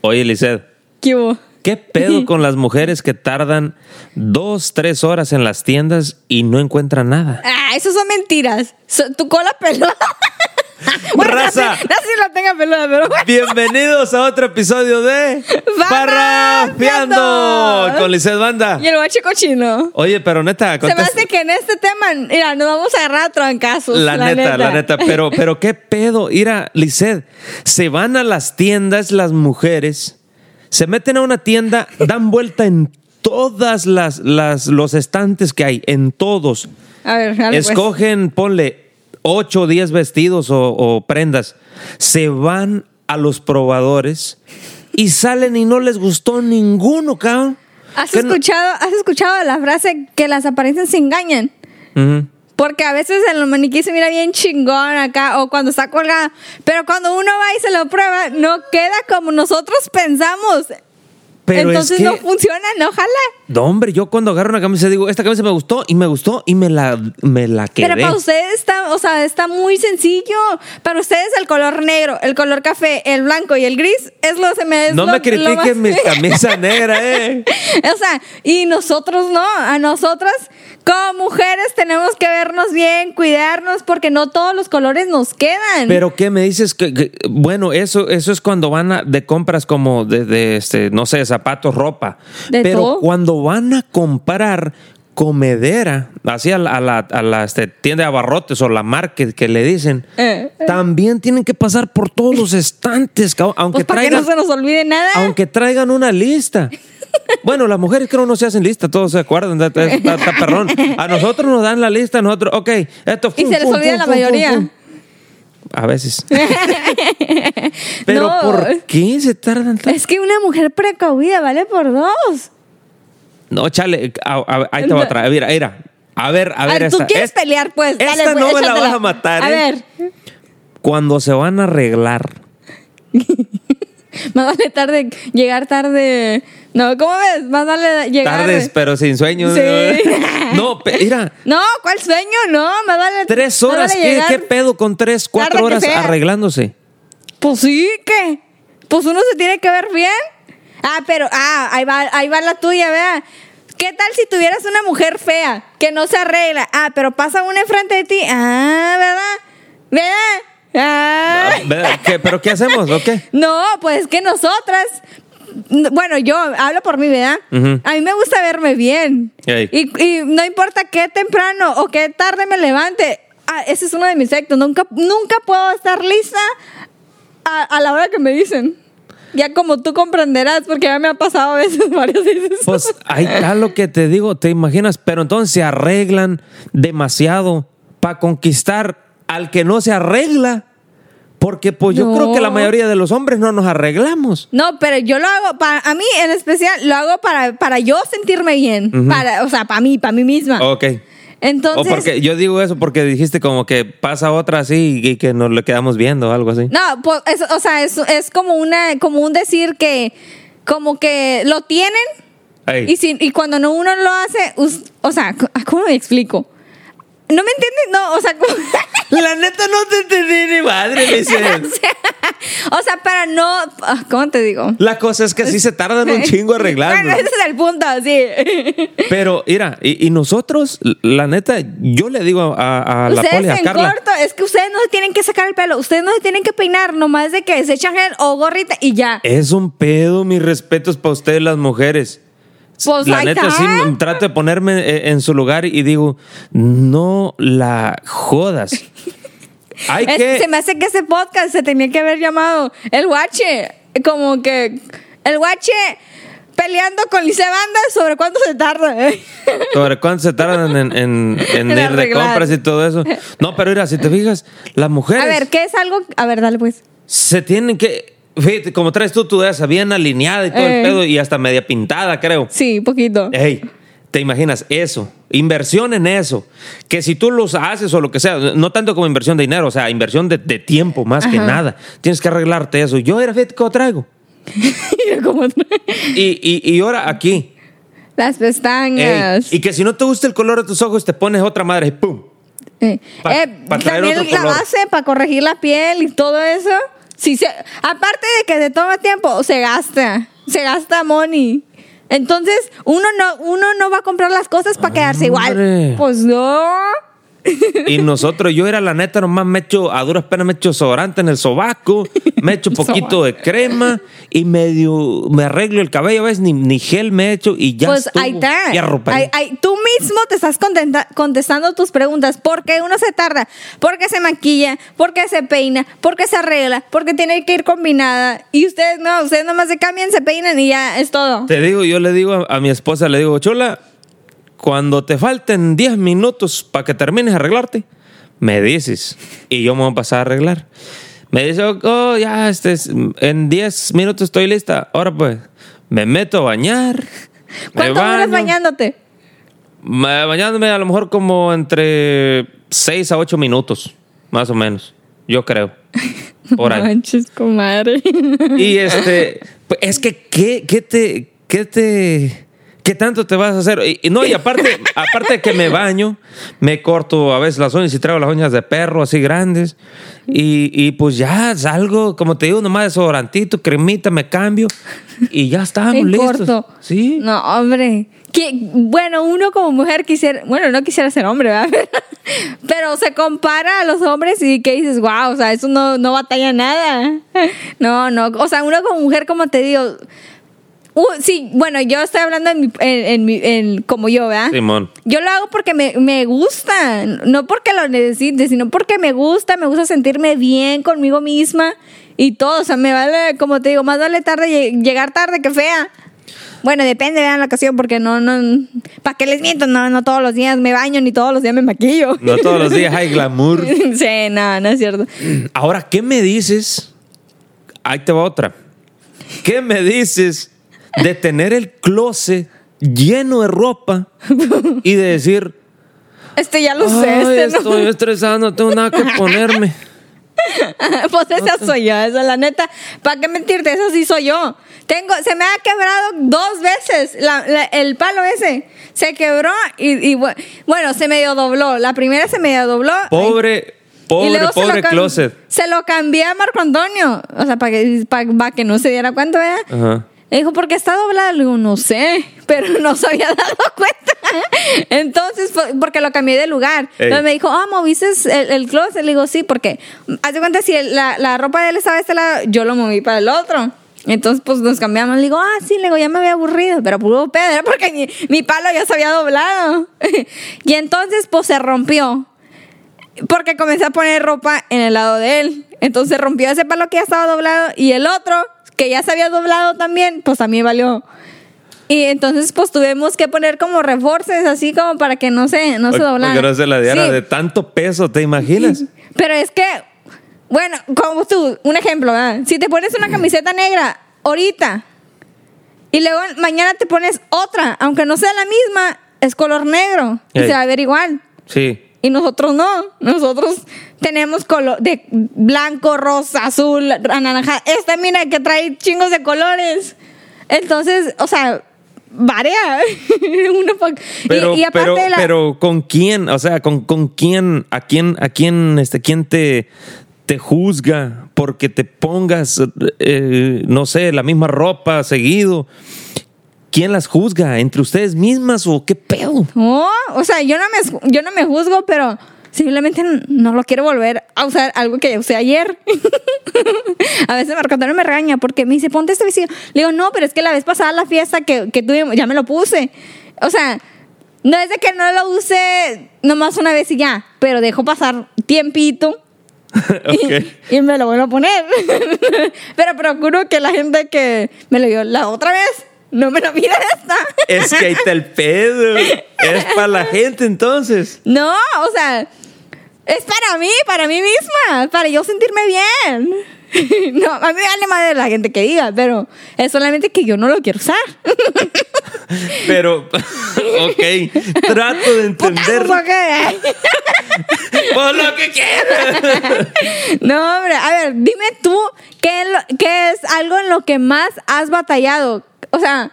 Oye, Lizeth, ¿Qué hubo? ¿qué pedo con las mujeres que tardan dos, tres horas en las tiendas y no encuentran nada? Ah, eso son mentiras. Tu cola peluda. bueno, Raza. No sé, no sé si la tenga peluda, pero bueno. Bienvenidos a otro episodio de Parrafiando. Con Lizeth Banda. Y el guache cochino. Oye, pero neta, Se me hace que en este tema, mira, nos vamos a agarrar a trancazos. La, neta, la neta, pero, pero qué pedo, Ira, Lizeth, se van a las tiendas las mujeres, se meten a una tienda, dan vuelta en todas las, las los estantes que hay, en todos. A ver, dale, pues. Escogen, ponle 8 o 10 vestidos o, o prendas. Se van a los probadores y salen y no les gustó ninguno, cabrón. ¿Has ¿Qué no- escuchado, ¿Has escuchado la frase que las apariencias se engañan? Porque a veces en los maniquí se mira bien chingón acá o cuando está colgada. Pero cuando uno va y se lo prueba, no queda como nosotros pensamos. Pero Entonces es que, no funciona, no jala. No, hombre, yo cuando agarro una camisa digo, esta camisa me gustó y me gustó y me la, me la quedé. Pero para ustedes está, o sea, está muy sencillo. Para ustedes el color negro, el color café, el blanco y el gris es lo se me es no lo- me critiquen más- mi camisa negra, eh. O sea, y nosotros no, a nosotras como mujeres tenemos que vernos bien, cuidarnos, porque no todos los colores nos quedan. Pero qué me dices que, que- bueno, eso eso es cuando van a- de compras como de, de, este, no sé, zapatos, ropa. De Pero todo. cuando van a comprar comedera, así a la, a la- a la, este, tienda de abarrotes o la market que le dicen, Eh, eh. también tienen que pasar por todos los estantes, aunque pues para que traigan, no se nos olvide nada. aunque traigan una lista. Bueno, las mujeres creo no se hacen lista, todos se acuerdan, está, está- está perrón. A nosotros nos dan la lista, nosotros, ok, esto Y fum, se les fum, olvida fum, la mayoría. A veces. Pero No. ¿por qué se tardan tanto? Es que una mujer precavida vale por dos. No, chale, a- a- ahí te va otra. Mira, mira. A ver, a ver, tú esta. quieres es- pelear, pues. esta Dale, pues, no me la vas a matar, A ¿eh? ver, Cuando se van a arreglar. más vale tarde, llegar tarde. No, ¿cómo ves? Más vale llegar. Tardes, pero sin sueño. Sí. No, mira. No, ¿cuál sueño? No, más vale. Tres horas. vale ¿Qué, qué pedo con tres, cuatro horas arreglándose? Pues sí, ¿qué? Pues uno se tiene que ver bien. Ah, pero, ah, ahí va, ahí va la tuya, vea. ¿Qué tal si tuvieras una mujer fea que no se arregla? Ah, pero pasa una enfrente de ti. Ah, ¿verdad? ¿Verdad? Ah. Ah. ¿Qué- ¿Pero qué hacemos? ¿O qué? No, pues que nosotras. Bueno, yo hablo por mí, ¿verdad? Ujú. A mí me gusta verme bien. Y, y no importa qué temprano o qué tarde me levante. Ah, ese es uno de mis efectos. Nunca, nunca puedo estar lista a, a la hora que me dicen. Ya como tú comprenderás, porque ya me ha pasado a veces, varias veces. Pues ahí está lo que te digo, te imaginas, pero entonces se arreglan demasiado para conquistar al que no se arregla. Porque pues yo No. creo que la mayoría de los hombres no nos arreglamos. No, pero yo lo hago, para, a mí en especial, lo hago para, para yo sentirme bien. para, o sea, para mí, para mí misma. Ok. Entonces, o porque yo digo eso porque dijiste como que pasa otra así y que nos le quedamos viendo o algo así. No, pues, es- o sea, es, es como una, como un decir que, como que lo tienen y si, y cuando no uno lo hace, us- o sea, ¿cómo me explico? ¿No me entiendes? No, o sea, La neta no te entendí ni madre, me dice. o sea, para no, ah, ¿cómo te digo? La cosa es que sí se tardan un chingo arreglando. Bueno, ese es el punto, sí. Pero, mira, y, y nosotros, la neta, yo le digo a, a la poli, a en Carla. corto, es que ustedes no se tienen que sacar el pelo, ustedes no se tienen que peinar, nomás de que se echan gel o gorrita y ya. Es un pedo, mis respetos para ustedes las mujeres. Pues la neta, sí, trato de ponerme eh, en su lugar y digo, no la jodas. Hay Es- que... Se me hace que ese podcast se tenía que haber llamado El Guache. Como que el Guache peleando con Lice Banda sobre cuánto se tarda. ¿eh? Sobre cuánto se tardan en, en, ir de compras y todo eso. No, pero mira, si te fijas, las mujeres A ver, ¿qué es algo? A ver, dale pues. se tienen que... Fíjate, como traes tú tu esa bien alineada y todo Eh. el pedo y hasta media pintada, creo. Sí, poquito. Ey, ¿te imaginas eso? Inversión en eso. Que si tú los haces o lo que sea, no tanto como inversión de dinero, o sea, inversión de, de tiempo más que nada. Tienes que arreglarte eso. Yo era fíjate que traigo. Cómo Y, y, y ahora aquí. Las Ey, pestañas. y que si no te gusta el color de tus ojos, te pones otra madre y ¡pum! Eh, Pa- eh, pa traer también otro la color. base para corregir la piel y todo eso. Sí, se, aparte de que se toma tiempo, se gasta. Se gasta money. Entonces, uno no, uno no va a comprar las cosas para quedarse igual. Pues no. Y nosotros, yo era la neta, nomás me echo, a duras penas me echo sobrante en el sobaco, me echo poquito de crema y medio, me arreglo el cabello, ¿ves? Ni, ni gel me echo y ya pues estuvo. ahí está. Ahí- ahí- tú mismo te estás contestando tus preguntas. ¿Por qué uno se tarda? Porque se maquilla, porque se peina, porque se arregla, porque tiene que ir combinada. Y ustedes no, ustedes nomás se cambian, se peinan y ya es todo. Te digo, yo le digo a, a mi esposa, le digo, Chola, cuando te falten 10 minutos para que termines de arreglarte, me dices y yo me voy a pasar a arreglar. Me dice, oh, oh, ya, este, es- en 10 minutos estoy lista. Ahora pues, me meto a bañar. ¿Cuánto duras bañándote? Bañándome a lo mejor como entre 6 a 8 minutos, más o menos. Yo creo. Por ahí. Manches, comadre. Y este, pues, es que, ¿qué, qué te, qué te, qué tanto te vas a hacer? Y, y no, y aparte, aparte de que me baño, me corto a veces las uñas y traigo las uñas de perro así grandes. Y, y pues ya salgo, como te digo, nomás desodorantito, cremita, me cambio y ya estamos en listos. corto. Sí. No, hombre. Que, bueno, uno como mujer quisiera, bueno, no quisiera ser hombre, ¿verdad? Pero se compara a los hombres y que dices, wow, o sea, eso no, no batalla nada. No, no, o sea, uno como mujer, como te digo, uh, sí, bueno, yo estoy hablando en, mi- en, en como yo, ¿verdad? Simón. Yo lo hago porque me, me gusta, no porque lo necesite, sino porque me gusta, me gusta sentirme bien conmigo misma y todo. O sea, me vale, como te digo, más vale tarde lle- llegar tarde que fea. Bueno, depende, vean la ocasión, porque no, no, ¿para qué les miento? No, no todos los días me baño, ni todos los días me maquillo. No todos los días hay glamour. sí, no, no es cierto. Ahora, ¿qué me dices? Ahí te va otra. ¿Qué me dices de tener el closet lleno de ropa y de decir, Este ya lo sé, Ay, este no. estoy estresado, no tengo nada que ponerme? pues esa soy yo, esa la neta. ¿Para qué mentirte? Esa sí soy yo. Tengo, se me ha quebrado dos veces la- la- el palo ese. Se quebró y, y bu- bueno, se medio dobló. La primera se medio dobló. Pobre, Y pobre, luego se lo pobre cam- closet. Se lo cambié a Marco Antonio. O sea, para que, para, que no se diera cuenta, ¿verdad? Ajá. Dijo, ¿por qué está doblado? Le digo, no sé, pero no se había dado cuenta. Entonces, porque lo cambié de lugar. Ey. Entonces me dijo, ah, ¿moviste el, el closet? Le digo, sí, porque, haz de cuenta, si el- la, la ropa de él estaba de este lado, yo lo moví para el otro. Entonces, pues nos cambiamos. Le digo, ah, sí, le digo, ya me había aburrido, pero puro pedo, era porque mi, mi palo ya se había doblado. y entonces, pues se rompió. Porque comencé a poner ropa en el lado de él. Entonces rompió ese palo que ya estaba doblado y el otro, que ya se había doblado también, pues también valió. Y entonces pues tuvimos que poner como refuerzos así como para que no se, no se doblara. Se la diera Sí, de tanto peso, ¿te imaginas? Pero es que, bueno, como tú, un ejemplo, ¿verdad? si te pones una camiseta negra ahorita y luego mañana te pones otra, aunque no sea la misma, es color negro y se va a ver igual. Sí. Y nosotros no. Nosotros tenemos color de blanco, rosa, azul, naranja. Esta mira que trae chingos de colores. Entonces, o sea, varía. Y- Pero, y, aparte pero, de la- pero ¿con quién? O sea, ¿con, con quién? ¿A quién, a quién, este, quién te, te juzga porque te pongas, eh, no sé, la misma ropa seguido? ¿Quién las juzga? ¿Entre ustedes mismas o qué pedo? No, o sea, yo no me, yo no me juzgo, pero simplemente no lo quiero volver a usar algo que usé ayer. a veces Marco Antonio me regaña porque me dice, ponte este vestido. Le digo, no, pero es que la vez pasada la fiesta que, que tuvimos, ya me lo puse. O sea, no es de que no lo use nomás una vez y ya, pero dejo pasar tiempito. Ok. Y, y me lo vuelvo a poner. pero procuro que la gente que me lo dio la otra vez no me lo mire esta. Es que ahí está el pedo. Es para la gente entonces. No, o sea, es para mí, para mí misma, para yo sentirme bien. No, a mí me vale madre la gente que diga, pero es solamente que yo no lo quiero usar. Pero, ok, trato de entender por lo que quieras. No, hombre, a ver, dime tú qué qué es algo en lo que más has batallado. O sea,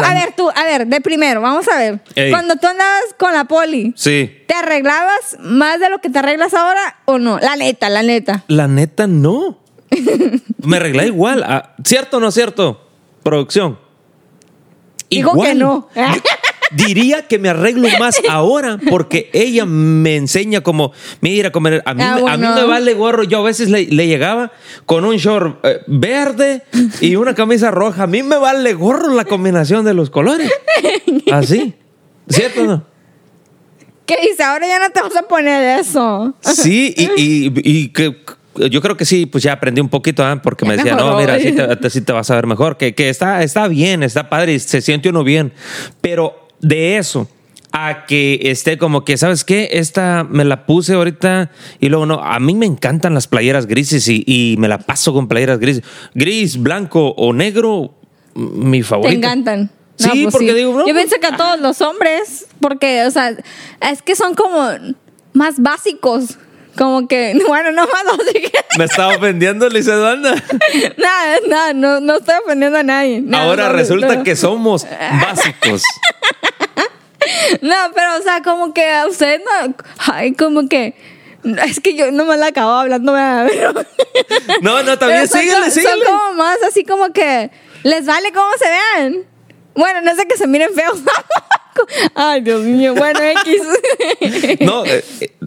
A ver, tú, a ver, de primero, vamos a ver. Ey. Cuando tú andabas con la poli, Sí. ¿te arreglabas más de lo que te arreglas ahora o no? La neta, la neta. La neta, no. Me arreglé igual. Ah, ¿Cierto o no cierto? Producción. Digo que no. Diría que me arreglo más ahora porque ella me enseña como, mira, como a mí, Ah, a mí me vale gorro. Yo a veces le, le llegaba con un short eh, verde y una camisa roja. A mí me vale gorro la combinación de los colores. Así. ¿Cierto o no? ¿Qué dice? Ahora ya no te vas a poner eso. Sí, y, y- y que yo creo que sí, pues ya aprendí un poquito, ¿ah? porque me decía, no, mira, así te, así te vas a ver mejor, que, que está, está bien, está padre, se siente uno bien, pero de eso a que esté como que, ¿sabes qué? Esta me la puse ahorita y luego no, a mí me encantan las playeras grises y, y me la paso con playeras grises, gris, blanco o negro, mi Te favorito. encantan. Sí, pues porque digo, no, Yo pienso que a todos los hombres, porque, o sea, es que son como más básicos. Como que, bueno, no más básicos. Me estaba ofendiendo, Lisa Banda. nada, nada, no, no estoy ofendiendo a nadie. Ahora no, resulta no. que somos básicos. No, pero, o sea, como que a usted no. Ay, como que. Es que yo no me la acabo hablando, pero. No, no, también síguele, síguele. Son como más así como que. Les vale cómo se vean. Bueno, no sé que se miren feos. Ay, Dios mío. Bueno, X. No, eh,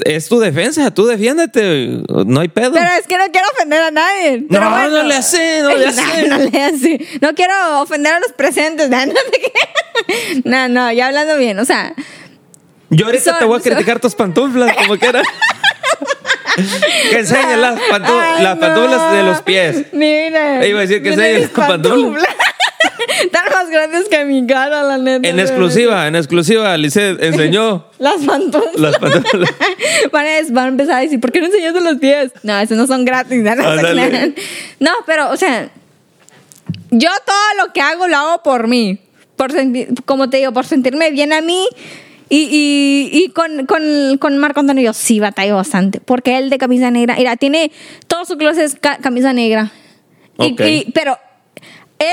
es tu defensa, tú defiéndete, no hay pedo. Pero es que no quiero ofender a nadie. No, bueno. no le hace, no le hace. No, no le hace. No quiero ofender a los presentes. No, no, ya hablando bien. O sea, Yo ahorita son- te voy a son- criticar tus pantuflas, como quiera. que enseñen las, pantu- Ay, las pantuflas de los pies. Mira. Iba a decir que enseñen las pantuflas. Están más grandes que mi cara, la neta. En exclusiva, en exclusiva, Lisset enseñó Las pantuflas. las pantuflas. Van a, van a empezar a decir, ¿por qué no enseñaste los pies? No, esos no son gratis. No, crean. No, pero, o sea, yo todo lo que hago lo hago por mí. Por como te digo, por sentirme bien a mí. Y, y, y con, con, con Marco Antonio yo sí batallo bastante. Porque él de camisa negra, mira, tiene todo su closet es ca- camisa negra. Y- Ok. y- pero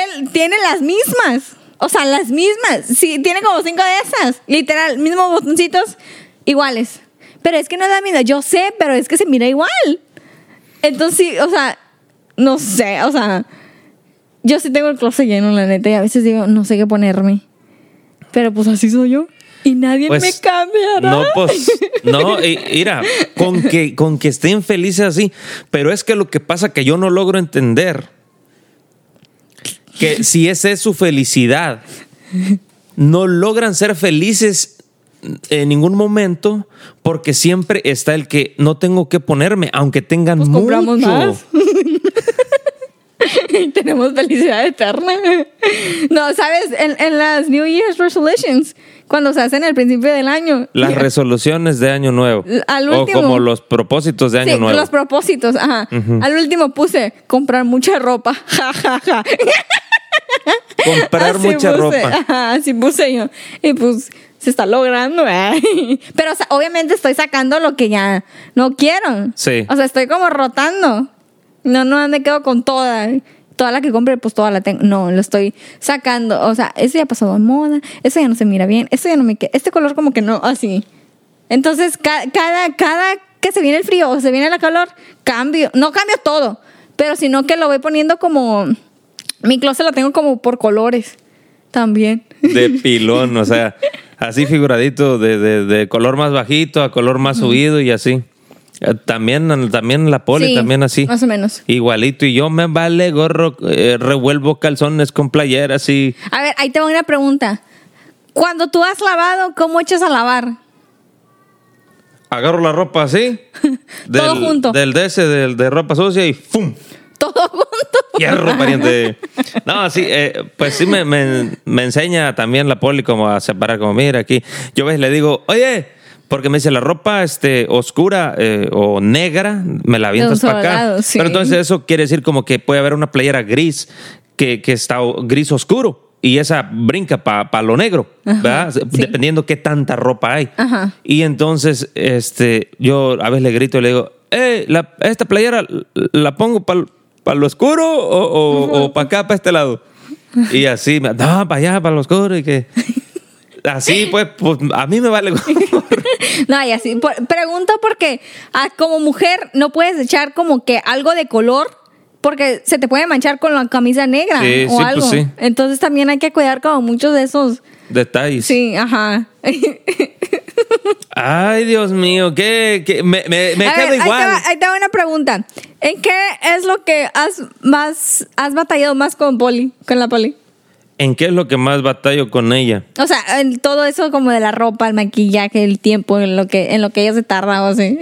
él tiene las mismas. O sea, las mismas. Sí, tiene como cinco de esas. Literal, mismos botoncitos iguales. Pero es que no es la misma. Yo sé, pero es que se mira igual. Entonces, sí, o sea, no sé, o sea, yo sí tengo el closet lleno, la neta, y a veces digo, no sé qué ponerme. Pero pues así soy yo. Y nadie Pues, me cambiará. No, pues, no, mira, con que, con que estén felices así, pero es que lo que pasa que yo no logro entender que si esa es su felicidad, no logran ser felices en ningún momento porque siempre está el que no tengo que ponerme, aunque tengan Pues compramos mucho. más. y tenemos felicidad eterna. No, sabes, en, en las New Year's Resolutions, cuando se hacen al principio del año. Las resoluciones de año nuevo. Al o como los propósitos de año Sí, nuevo. los propósitos, ajá. Al último puse comprar mucha ropa. Ja, ja, ja. Comprar Así mucha puse, ropa. Ajá, así puse yo. Y pues se está logrando, ¿eh? Pero o sea, obviamente estoy sacando lo que ya no quiero. Sí. O sea, estoy como rotando. No, no me quedo con toda. Toda la que compré, pues toda la tengo. No, lo estoy sacando. O sea, eso ya pasó de moda. Eso ya no se mira bien. Eso ya no me queda. Este color como que no, así. Entonces, ca- cada, cada que se viene el frío o se viene la calor, cambio. No cambio todo, pero sino que lo voy poniendo como... Mi closet lo tengo como por colores también. de pilón, o sea, así figuradito, de, de- de color más bajito a color más subido y así. Eh, También, también la poli, Sí, también así. Más o menos. Igualito. Y yo me vale gorro, eh, revuelvo calzones con playeras y A ver, ahí te voy una pregunta. Cuando tú has lavado, ¿cómo echas a lavar? agarro la ropa así. Todo junto. Del de ese, del de ropa sucia y ¡fum! Todo junto. Hierro, pariente. No, sí, eh, pues sí me, me- me enseña también la poli como a separar, como mira aquí. Yo ves, le digo, oye, porque me dice la ropa este, oscura eh, o negra, me la avientas para acá. lado, sí. Pero entonces eso quiere decir como que puede haber una playera gris que, que está gris oscuro. Y esa brinca para lo negro, ¿verdad? sí. Dependiendo qué tanta ropa hay. Ajá. Y entonces, este, yo a veces le grito y le digo, eh, la- esta playera la pongo para lo oscuro o, para acá, para este lado. Y así, me- no, para allá, para los coros y que... Así, pues, pues, a mí me vale. No, y así. por- pregunto porque ah, como mujer no puedes echar como que algo de color porque se te puede manchar con la camisa negra Sí, o sí, pues algo. sí. Entonces también hay que cuidar como muchos de esos. Detalles. Sí, ajá. Ay, Dios mío, que, me, me, me A quedo ver, ahí te, igual. va, ahí te va una pregunta. ¿En qué es lo que has más has batallado más con Poli, con la Poli? ¿En qué es lo que más batallo con ella? O sea, en todo eso como de la ropa, el maquillaje, el tiempo, en lo que en lo que ella se tarda o así.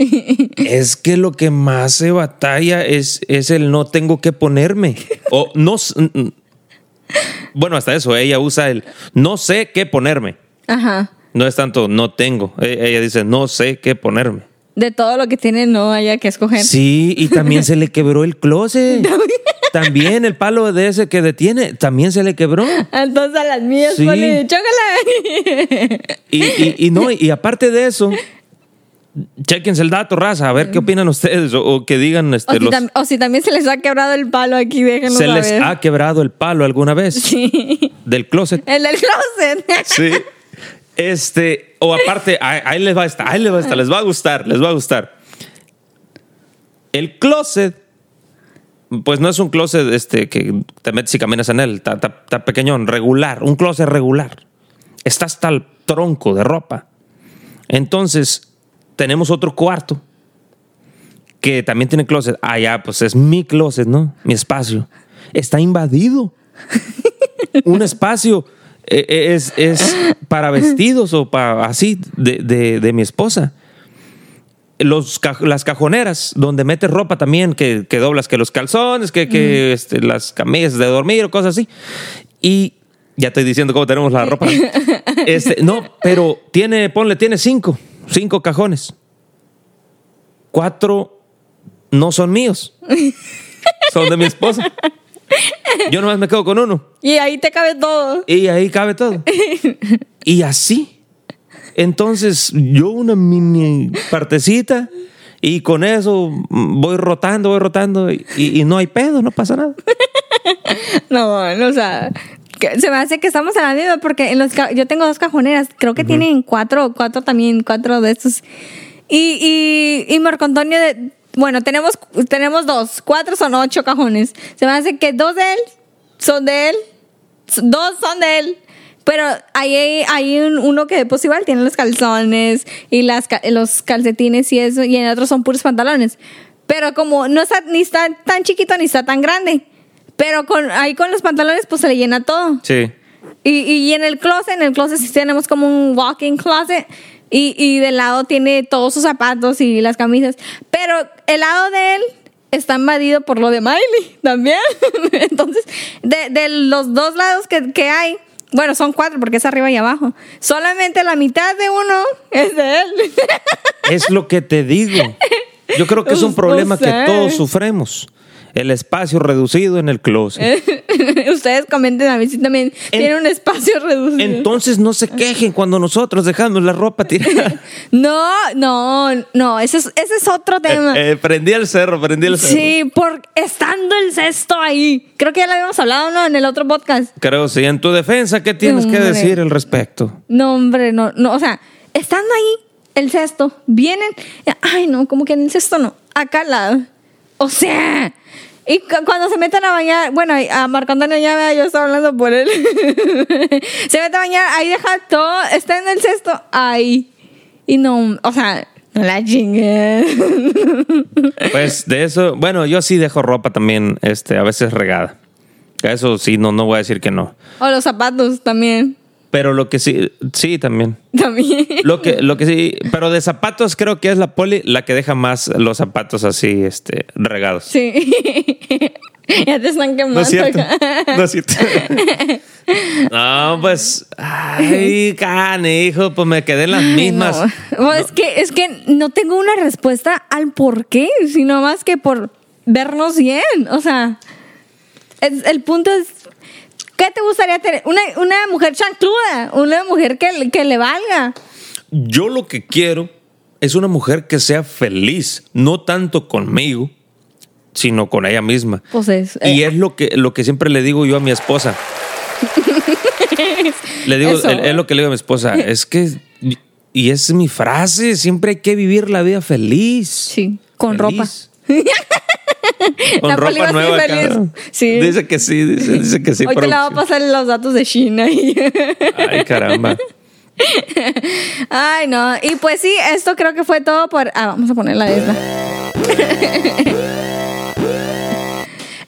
Es que lo que más se batalla es, es el no tengo que ponerme. O no. Bueno, hasta eso, ella usa el no sé qué ponerme. Ajá. No es tanto no tengo. E- Ella dice no sé qué ponerme. De todo lo que tiene no haya que escoger. Sí, y también se le quebró el closet. También el palo de ese que detiene, también se le quebró. Entonces a las mías, Sí. Poli, chócala. Y, y, y no, y aparte de eso, chequense el dato, raza, a ver qué opinan ustedes o, o que digan O este, si, los, tam- o si también se les ha quebrado el palo aquí, déjenlo se les saber. ha quebrado el palo alguna vez Sí. del closet. El del closet. Sí. Este, o aparte, ahí, ahí les va a estar, ahí les va a estar, les va a gustar, les va a gustar. El closet, pues no es un closet este, que te metes y caminas en él, está, está- está pequeñón, regular, un closet regular. Está hasta el tronco de ropa. Entonces, tenemos otro cuarto que también tiene closet. Ah, ya, pues es mi closet, ¿no? Mi espacio. Está invadido. un espacio es, es para vestidos o para así de, de- de mi esposa. Los, las cajoneras donde metes ropa también, que, que doblas que los calzones, que, que este, las camisas de dormir o cosas así. Y ya estoy diciendo cómo tenemos la ropa. Este, no, pero tiene, ponle, tiene cinco, cinco cajones. Cuatro no son míos. Son de mi esposa. Yo nomás me quedo con uno. Y ahí te cabe todo. Y ahí cabe todo. Y así. Entonces, yo una mini partecita y con eso voy rotando, voy rotando y, y no hay pedo, no pasa nada. No, no, o sea, que se me hace que estamos en la misma porque en los yo tengo dos cajoneras, creo que tienen cuatro, cuatro también, cuatro de estos. Y, y, y Marco Antonio, de- bueno, tenemos, tenemos dos, cuatro son ocho cajones. Se me hace que dos de él son de él, dos son de él. Pero ahí hay, hay un- uno que pues igual tiene los calzones y las, los calcetines y eso, y en el otro son puros pantalones. Pero como no está ni está tan chiquito ni está tan grande. Pero con, ahí con los pantalones pues se le llena todo. Sí. Y, y en el closet, en el closet sí tenemos como un walk-in closet. Y, y del lado tiene todos sus zapatos y las camisas. Pero el lado de él está invadido por lo de Miley también. Entonces, de, de los dos lados que, que hay, bueno, son cuatro porque es arriba y abajo. Solamente la mitad de uno es de él. Es lo que te digo. Yo creo que es un problema que todos sufremos. El espacio reducido en el closet. Ustedes comenten a mí si también tienen un espacio reducido. Entonces no se quejen cuando nosotros dejamos la ropa tirada. no, no, no, ese es, ese es otro tema. Eh, eh, prendí el cerro, prendí el cerro. Sí, por estando el cesto ahí. Creo que ya lo habíamos hablado, ¿no? En el otro podcast. Creo, sí. En tu defensa, ¿qué tienes que decir al respecto? No, hombre, no, no. O sea, estando ahí, el cesto, vienen. Ay, no, como que en el cesto no. Acá al lado. O sea. Y cu- cuando se meten a bañar, bueno, a Marco Antonio ya yo estaba hablando por él. se mete a bañar, ahí deja todo, está en el cesto, ahí. Y no, o sea, no la chingue. Pues de eso, bueno, yo sí dejo ropa también, este, a veces regada. Eso sí, no, no voy a decir que no. o los zapatos también. Pero lo que sí, sí también. También. Lo que, lo que sí, pero de zapatos creo que es la poli la que deja más los zapatos así, este, regados. Sí. ya te están quemando. No es cierto. acá. No es cierto. No, pues, ay, hijo, pues me quedé en las Ay, mismas. no. Bueno, Es, que, es que no tengo una respuesta al por qué, sino más que por vernos bien. O sea, es- el punto es, ¿qué te gustaría tener? Una, una mujer chantuda, una mujer que, que le valga. Yo lo que quiero es una mujer que sea feliz, no tanto conmigo, sino con ella misma. Pues es, Y eh, es lo que, lo que siempre le digo yo a mi esposa. Le digo, es lo que le digo a mi esposa, es que, y es mi frase, siempre hay que vivir la vida feliz. Sí, con Feliz. Con La Poli va ropa nueva. feliz. acá. Sí. Dice que sí, dice, dice que sí. Hoy te la va a pasar los datos de China. y- Ay, caramba. Ay, no. Y pues sí, esto creo que fue todo por. Ah, vamos a poner la esta.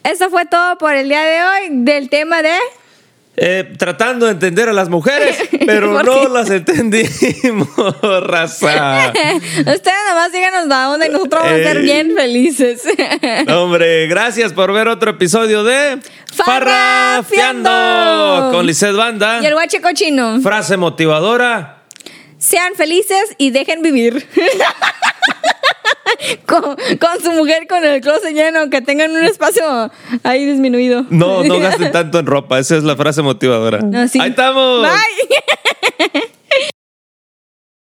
Esto fue todo por el día de hoy del tema de. Eh, tratando de entender a las mujeres, pero ¿Por no las entendimos, raza. Ustedes nomás díganos a dónde y nosotros vamos a ser Ey. bien felices. Hombre, gracias por ver otro episodio de Farrafiando. con Lizeth Banda. y el guache cochino. Frase motivadora. Sean felices y dejen vivir. con, con su mujer con el closet lleno, que tengan un espacio ahí disminuido. No, no gasten tanto en ropa. Esa es la frase motivadora. No, sí. Ahí estamos. Bye.